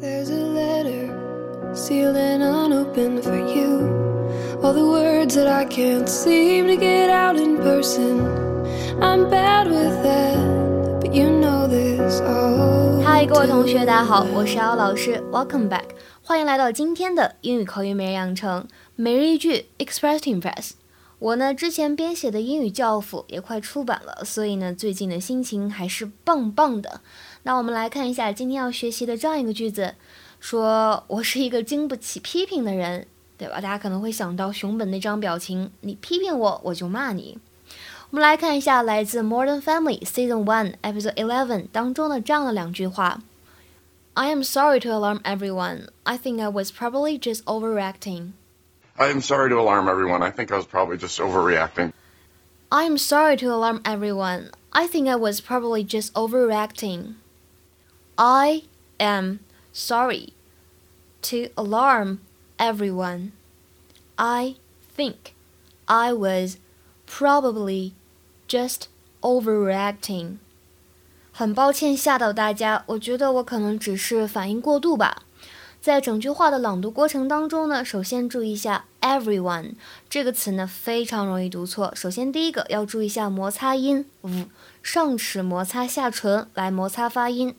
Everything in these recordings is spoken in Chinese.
There's a letter sealed and unopened for you. All the words that I can't seem to get out in person. I'm bad with that, but you know this all. 嗨，各位同学，大家好，我是姚老师，Welcome back，欢迎来到今天的英语口语每日养成每日一句 Express to Impress。 我呢之前编写的英语教辅也快出版了，所以呢最近的心情还是棒棒的。那我们来看一下今天要学习的这样一个句子，说我是一个经不起批评的人，对吧？大家可能会想到熊本那张表情，你批评我，我就骂你。我们来看一下来自《Modern Family》Season One Episode Eleven 当中的这样的两句话：I am sorry to alarm everyone. I think I was probably just overreacting. I am sorry to alarm everyone. I think I was probably just overreacting. I am sorry to alarm everyone. I think I was probably just overreacting. I am sorry to alarm everyone. I think I was probably just overreacting. 很抱歉吓到大家，我觉得我可能只是反应过度吧。 在整句话的朗读过程当中呢，首先注意一下 everyone 这个词呢非常容易读错。首先第一个要注意一下摩擦音 v 上齿摩擦下唇来摩擦发音。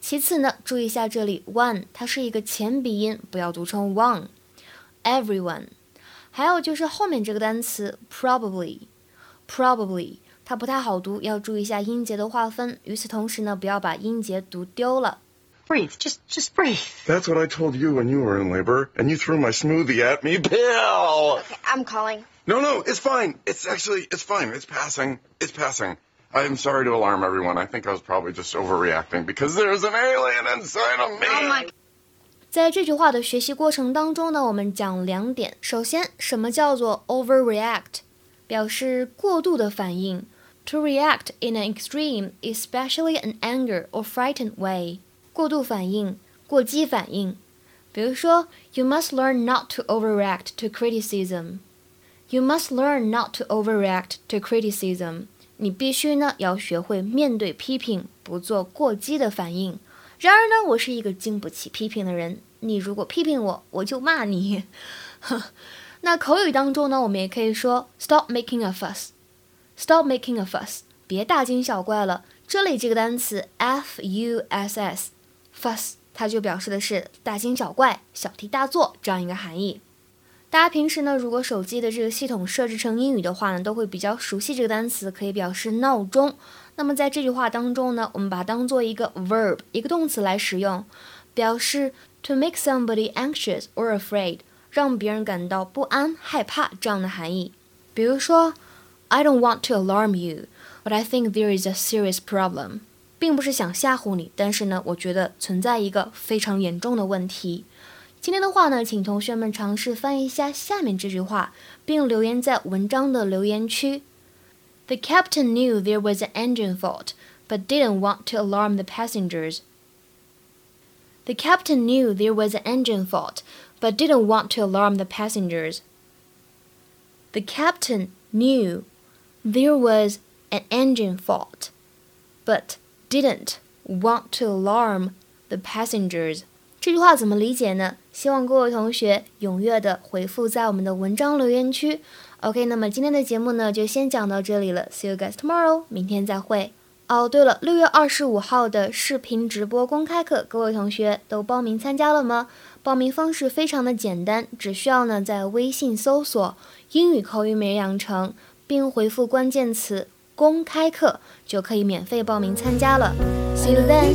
其次呢，注意一下这里 one 它是一个前鼻音，不要读成 one。everyone，还有就是后面这个单词 probably，probably 它不太好读，要注意一下音节的划分。与此同时呢，不要把音节读丢了。Breathe. Just just breathe. That's what I told you when you were in labor, and you threw my smoothie at me. Bill! Okay, I'm calling. No, no, it's fine. It's actually, it's fine. It's passing. It's passing. I am sorry to alarm everyone. I think I was probably just overreacting because there's an alien inside of me. Oh my 在这句话的学习过程当中呢，我们讲两点。首先，什么叫做 overreact？表示过度的反应。To react in an extreme, especially an anger or frightened way. 过度反应、过激反应。比如说，You must learn not to overreact to criticism. You must learn not to overreact to criticism. 你必须呢要学会面对批评，不做过激的反应。然而呢，我是一个经不起批评的人。你如果批评我，我就骂你。那口语当中呢，我们也可以说 Stop making a fuss. Stop making a fuss. 别大惊小怪了。这里这个单词 f u s s fuss，它就表示的是大惊小怪、小题大做这样一个含义。大家平时呢，如果手机的这个系统设置成英语的话呢，都会比较熟悉这个单词，可以表示闹钟。那么在这句话当中呢，我们把它当做一个 verb，一个动词来使用，表示 to make somebody anxious or afraid，让别人感到不安、害怕这样的含义。比如说，I don't want to alarm you，but I think there is a serious problem。并不是想吓唬你，但是呢，我觉得存在一个非常严重的问题。今天的话呢，请同学们尝试翻译一下下面这句话，并留言在文章的留言区。The captain knew there was an engine fault, but didn't want to alarm the passengers. The captain knew there was an engine fault, but didn't want to alarm the passengers. The captain knew there was an engine fault, but didn't want to alarm the passengers. 这句话怎么理解呢？希望各位同学踊跃的回复在我们的文章留言区。OK，那么今天的节目呢就先讲到这里了。See you guys tomorrow，明天再会。哦，对了，六月二十五号的视频直播公开课，各位同学都报名参加了吗？报名方式非常的简单，只需要呢在微信搜索“英语口语每日养成”，并回复关键词“公开课”，就可以免费报名参加了。See you then.